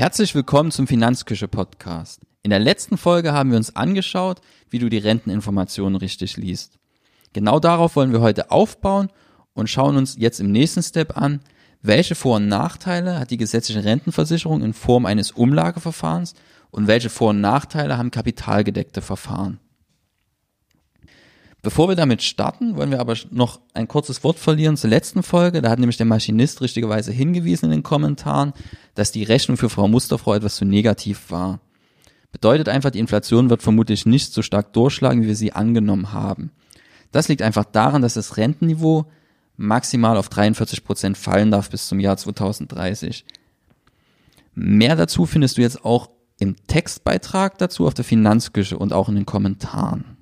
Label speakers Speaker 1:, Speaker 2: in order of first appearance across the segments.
Speaker 1: Herzlich willkommen zum Finanzküche Podcast. In der letzten Folge haben wir uns angeschaut, wie du die Renteninformationen richtig liest. Genau darauf wollen wir heute aufbauen und schauen uns jetzt im nächsten Step an, welche Vor- und Nachteile hat die gesetzliche Rentenversicherung in Form eines Umlageverfahrens und welche Vor- und Nachteile haben kapitalgedeckte Verfahren. Bevor wir damit starten, wollen wir aber noch ein kurzes Wort verlieren zur letzten Folge. Da hat nämlich der Maschinist richtigerweise hingewiesen in den Kommentaren, dass die Rechnung für Frau Musterfrau etwas zu negativ war. Bedeutet einfach, die Inflation wird vermutlich nicht so stark durchschlagen, wie wir sie angenommen haben. Das liegt einfach daran, dass das Rentenniveau maximal auf 43 Prozent fallen darf bis zum Jahr 2030. Mehr dazu findest du jetzt auch im Textbeitrag dazu auf der Finanzküche und auch in den Kommentaren.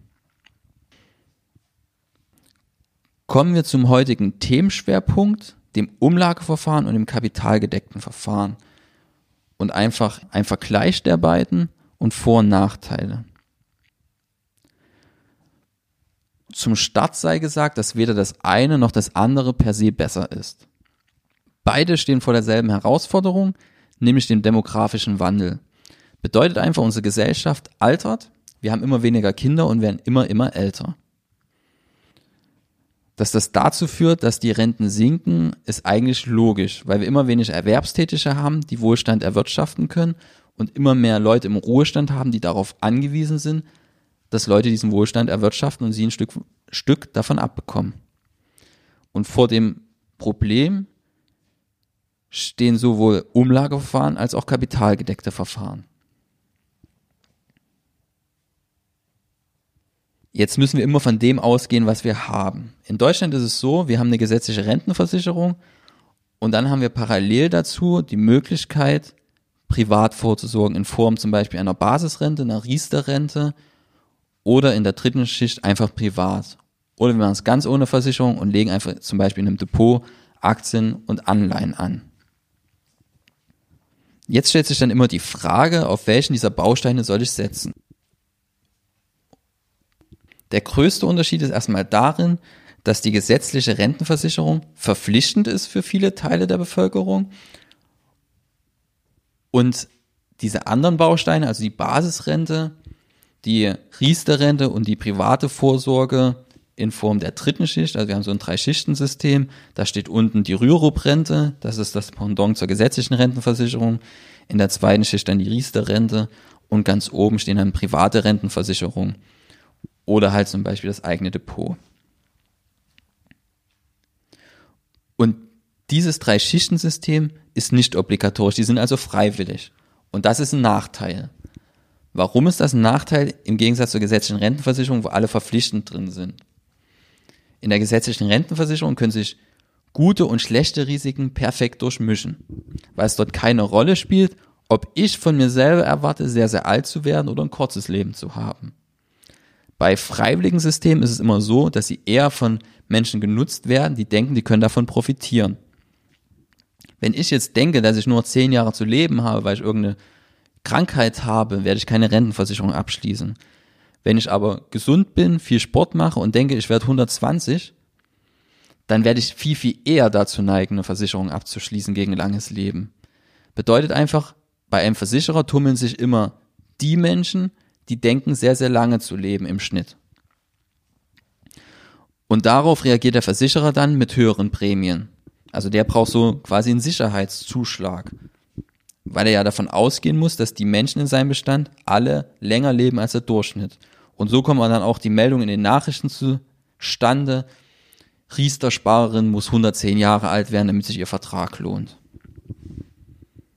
Speaker 1: Kommen wir zum heutigen Themenschwerpunkt, dem Umlageverfahren und dem kapitalgedeckten Verfahren. Und einfach ein Vergleich der beiden und Vor- und Nachteile. Zum Start sei gesagt, dass weder das eine noch das andere per se besser ist. Beide stehen vor derselben Herausforderung, nämlich dem demografischen Wandel. Bedeutet einfach, unsere Gesellschaft altert, wir haben immer weniger Kinder und werden immer, immer älter. Dass das dazu führt, dass die Renten sinken, ist eigentlich logisch, weil wir immer weniger Erwerbstätige haben, die Wohlstand erwirtschaften können und immer mehr Leute im Ruhestand haben, die darauf angewiesen sind, dass Leute diesen Wohlstand erwirtschaften und sie ein Stück, Stück davon abbekommen. Und vor dem Problem stehen sowohl Umlageverfahren als auch kapitalgedeckte Verfahren. Jetzt müssen wir immer von dem ausgehen, was wir haben. In Deutschland ist es so, wir haben eine gesetzliche Rentenversicherung und dann haben wir parallel dazu die Möglichkeit, privat vorzusorgen in Form zum Beispiel einer Basisrente, einer Riester-Rente oder in der dritten Schicht einfach privat. Oder wir machen es ganz ohne Versicherung und legen einfach zum Beispiel in einem Depot Aktien und Anleihen an. Jetzt stellt sich dann immer die Frage, auf welchen dieser Bausteine soll ich setzen? Der größte Unterschied ist erstmal darin, dass die gesetzliche Rentenversicherung verpflichtend ist für viele Teile der Bevölkerung. Und diese anderen Bausteine, also die Basisrente, die Riester-Rente und die private Vorsorge in Form der dritten Schicht, also wir haben so ein Drei-Schichten-System, da steht unten die Rürup-Rente, das ist das Pendant zur gesetzlichen Rentenversicherung, in der zweiten Schicht dann die Riester-Rente und ganz oben stehen dann private Rentenversicherungen oder halt zum Beispiel das eigene Depot. Und dieses Drei-Schichten-System ist nicht obligatorisch, die sind also freiwillig. Und das ist ein Nachteil. Warum ist das ein Nachteil im Gegensatz zur gesetzlichen Rentenversicherung, wo alle verpflichtend drin sind? In der gesetzlichen Rentenversicherung können sich gute und schlechte Risiken perfekt durchmischen, weil es dort keine Rolle spielt, ob ich von mir selber erwarte, sehr, sehr alt zu werden oder ein kurzes Leben zu haben. Bei freiwilligen Systemen ist es immer so, dass sie eher von Menschen genutzt werden, die denken, die können davon profitieren. Wenn ich jetzt denke, dass ich nur zehn Jahre zu leben habe, weil ich irgendeine Krankheit habe, werde ich keine Rentenversicherung abschließen. Wenn ich aber gesund bin, viel Sport mache und denke, ich werde 120, dann werde ich viel, viel eher dazu neigen, eine Versicherung abzuschließen gegen langes Leben. Bedeutet einfach, bei einem Versicherer tummeln sich immer die Menschen, die denken sehr, sehr lange zu leben im Schnitt. Und darauf reagiert der Versicherer dann mit höheren Prämien. Also der braucht so quasi einen Sicherheitszuschlag, weil er ja davon ausgehen muss, dass die Menschen in seinem Bestand alle länger leben als der Durchschnitt. Und so kommen dann auch die Meldungen in den Nachrichten zustande. Riester-Sparerin muss 110 Jahre alt werden, damit sich ihr Vertrag lohnt.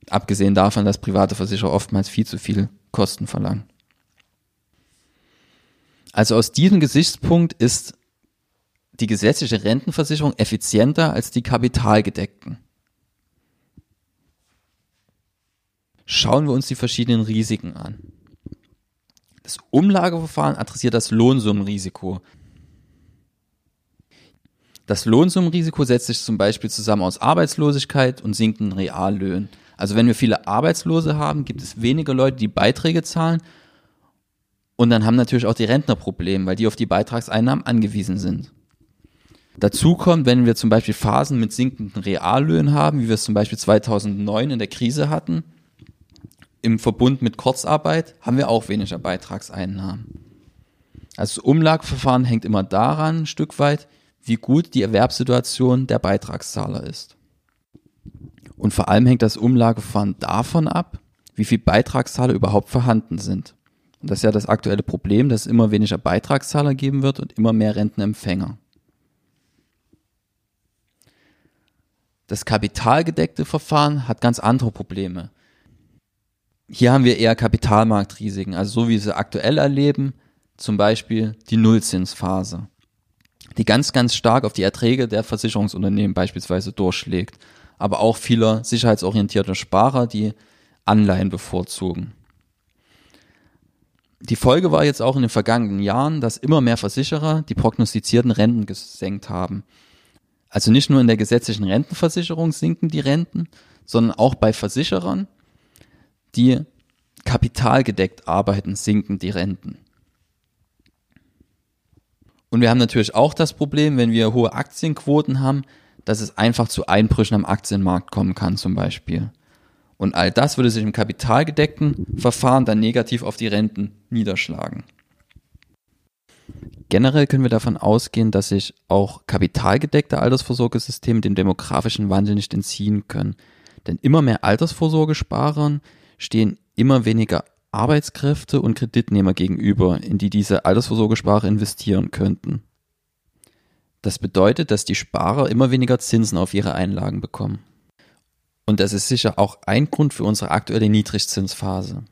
Speaker 1: Abgesehen davon, dass private Versicherer oftmals viel zu viel Kosten verlangen. Also aus diesem Gesichtspunkt ist die gesetzliche Rentenversicherung effizienter als die kapitalgedeckten. Schauen wir uns die verschiedenen Risiken an. Das Umlageverfahren adressiert das Lohnsummenrisiko. Das Lohnsummenrisiko setzt sich zum Beispiel zusammen aus Arbeitslosigkeit und sinkenden Reallöhnen. Also wenn wir viele Arbeitslose haben, gibt es weniger Leute, die Beiträge zahlen und dann haben natürlich auch die Rentner Probleme, weil die auf die Beitragseinnahmen angewiesen sind. Dazu kommt, wenn wir zum Beispiel Phasen mit sinkenden Reallöhnen haben, wie wir es zum Beispiel 2009 in der Krise hatten, im Verbund mit Kurzarbeit haben wir auch weniger Beitragseinnahmen. Also das Umlageverfahren hängt immer daran, ein Stück weit, wie gut die Erwerbssituation der Beitragszahler ist. Und vor allem hängt das Umlageverfahren davon ab, wie viele Beitragszahler überhaupt vorhanden sind. Und das ist ja das aktuelle Problem, dass es immer weniger Beitragszahler geben wird und immer mehr Rentenempfänger. Das kapitalgedeckte Verfahren hat ganz andere Probleme. Hier haben wir eher Kapitalmarktrisiken, also so wie sie aktuell erleben, zum Beispiel die Nullzinsphase, die ganz, ganz stark auf die Erträge der Versicherungsunternehmen beispielsweise durchschlägt, aber auch vieler sicherheitsorientierter Sparer, die Anleihen bevorzugen. Die Folge war jetzt auch in den vergangenen Jahren, dass immer mehr Versicherer die prognostizierten Renten gesenkt haben. Also nicht nur in der gesetzlichen Rentenversicherung sinken die Renten, sondern auch bei Versicherern, die kapitalgedeckt arbeiten, sinken die Renten. Und wir haben natürlich auch das Problem, wenn wir hohe Aktienquoten haben, dass es einfach zu Einbrüchen am Aktienmarkt kommen kann zum Beispiel. Und all das würde sich im kapitalgedeckten Verfahren dann negativ auf die Renten niederschlagen. Generell können wir davon ausgehen, dass sich auch kapitalgedeckte Altersvorsorgesysteme dem demografischen Wandel nicht entziehen können. Denn immer mehr Altersvorsorgesparern stehen immer weniger Arbeitskräfte und Kreditnehmer gegenüber, in die diese Altersvorsorgesparer investieren könnten. Das bedeutet, dass die Sparer immer weniger Zinsen auf ihre Einlagen bekommen. Und das ist sicher auch ein Grund für unsere aktuelle Niedrigzinsphase.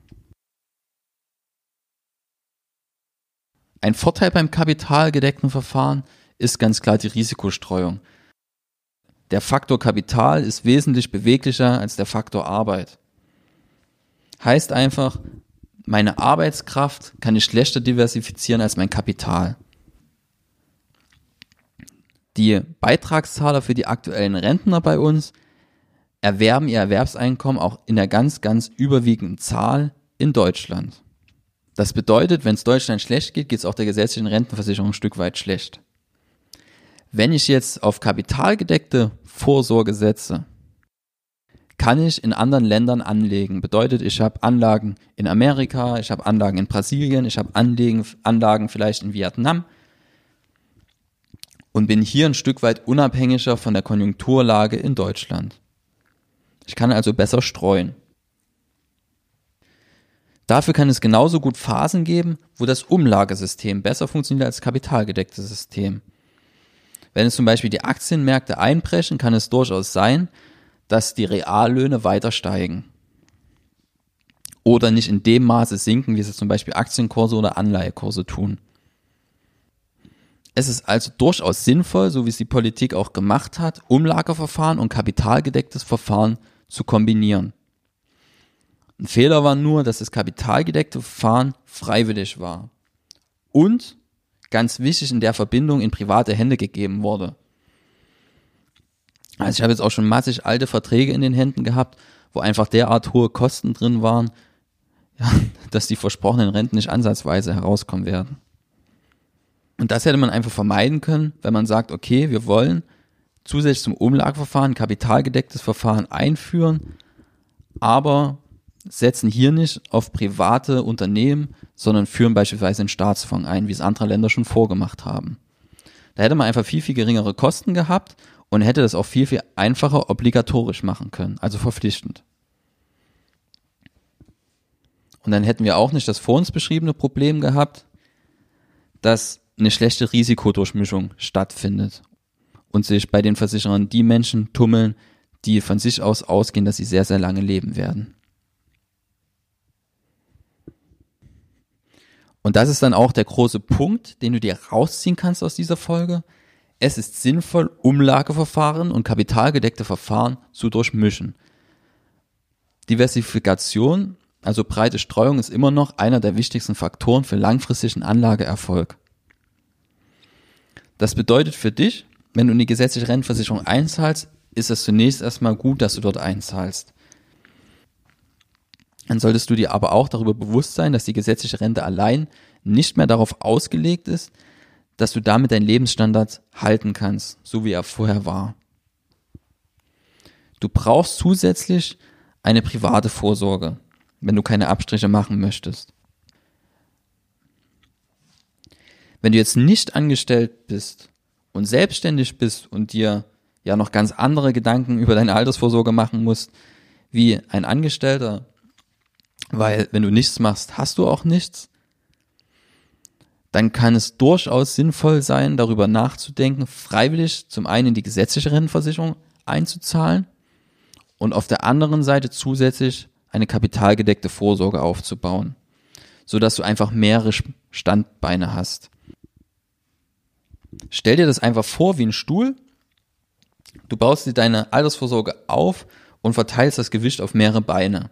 Speaker 1: Ein Vorteil beim kapitalgedeckten Verfahren ist ganz klar die Risikostreuung. Der Faktor Kapital ist wesentlich beweglicher als der Faktor Arbeit. Heißt einfach, meine Arbeitskraft kann ich schlechter diversifizieren als mein Kapital. Die Beitragszahler für die aktuellen Rentner bei uns erwerben ihr Erwerbseinkommen auch in der ganz, ganz überwiegenden Zahl in Deutschland. Das bedeutet, wenn es Deutschland schlecht geht, geht es auch der gesetzlichen Rentenversicherung ein Stück weit schlecht. Wenn ich jetzt auf kapitalgedeckte Vorsorge setze, kann ich in anderen Ländern anlegen. Bedeutet, ich habe Anlagen in Amerika, ich habe Anlagen in Brasilien, ich habe Anlagen, Anlagen vielleicht in Vietnam und bin hier ein Stück weit unabhängiger von der Konjunkturlage in Deutschland. Ich kann also besser streuen. Dafür kann es genauso gut Phasen geben, wo das Umlagesystem besser funktioniert als kapitalgedecktes System. Wenn es zum Beispiel die Aktienmärkte einbrechen, kann es durchaus sein, dass die Reallöhne weiter steigen. Oder nicht in dem Maße sinken, wie es zum Beispiel Aktienkurse oder Anleihekurse tun. Es ist also durchaus sinnvoll, so wie es die Politik auch gemacht hat, Umlageverfahren und kapitalgedecktes Verfahren zu kombinieren. Ein Fehler war nur, dass das kapitalgedeckte Verfahren freiwillig war. Und, ganz wichtig, in der Verbindung in private Hände gegeben wurde. Also ich habe jetzt auch schon massig alte Verträge in den Händen gehabt, wo einfach derart hohe Kosten drin waren, ja, dass die versprochenen Renten nicht ansatzweise herauskommen werden. Und das hätte man einfach vermeiden können, wenn man sagt, okay, wir wollen zusätzlich zum Umlageverfahren kapitalgedecktes Verfahren einführen, aber setzen hier nicht auf private Unternehmen, sondern führen beispielsweise einen Staatsfonds ein, wie es andere Länder schon vorgemacht haben. Da hätte man einfach viel, viel geringere Kosten gehabt und hätte das auch viel, viel einfacher obligatorisch machen können, also verpflichtend. Und dann hätten wir auch nicht das vor uns beschriebene Problem gehabt, dass eine schlechte Risikodurchmischung stattfindet und sich bei den Versicherern die Menschen tummeln, die von sich aus ausgehen, dass sie sehr, sehr lange leben werden. Und das ist dann auch der große Punkt, den du dir rausziehen kannst aus dieser Folge. Es ist sinnvoll, Umlageverfahren und kapitalgedeckte Verfahren zu durchmischen. Diversifikation, also breite Streuung, ist immer noch einer der wichtigsten Faktoren für langfristigen Anlageerfolg. Das bedeutet für dich, wenn du in die gesetzliche Rentenversicherung einzahlst, ist es zunächst erstmal gut, dass du dort einzahlst. Dann solltest du dir aber auch darüber bewusst sein, dass die gesetzliche Rente allein nicht mehr darauf ausgelegt ist, dass du damit deinen Lebensstandard halten kannst, so wie er vorher war. Du brauchst zusätzlich eine private Vorsorge. wenn du keine Abstriche machen möchtest. Wenn du jetzt nicht angestellt bist und selbstständig bist und dir ja noch ganz andere Gedanken über deine Altersvorsorge machen musst, wie ein Angestellter, weil wenn du nichts machst, hast du auch nichts, dann kann es durchaus sinnvoll sein, darüber nachzudenken, freiwillig zum einen in die gesetzliche Rentenversicherung einzuzahlen und auf der anderen Seite zusätzlich eine kapitalgedeckte Vorsorge aufzubauen, so dass du einfach mehrere Standbeine hast. Stell dir das einfach vor wie ein Stuhl. Du baust dir deine Altersvorsorge auf und verteilst das Gewicht auf mehrere Beine.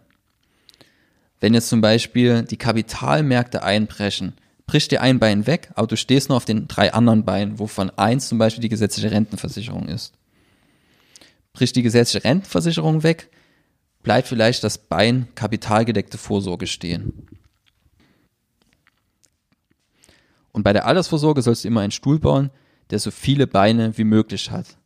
Speaker 1: Wenn jetzt zum Beispiel die Kapitalmärkte einbrechen, bricht dir ein Bein weg, aber du stehst nur auf den drei anderen Beinen, wovon eins zum Beispiel die gesetzliche Rentenversicherung ist. Bricht die gesetzliche Rentenversicherung weg, bleibt vielleicht das Bein kapitalgedeckte Vorsorge stehen. Und bei der Altersvorsorge sollst du immer einen Stuhl bauen, der so viele Beine wie möglich hat.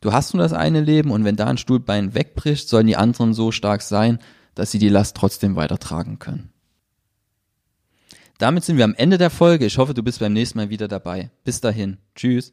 Speaker 1: Du hast nur das eine Leben und wenn da ein Stuhlbein wegbricht, sollen die anderen so stark sein, dass sie die Last trotzdem weitertragen können. Damit sind wir am Ende der Folge. Ich hoffe, du bist beim nächsten Mal wieder dabei. Bis dahin. Tschüss.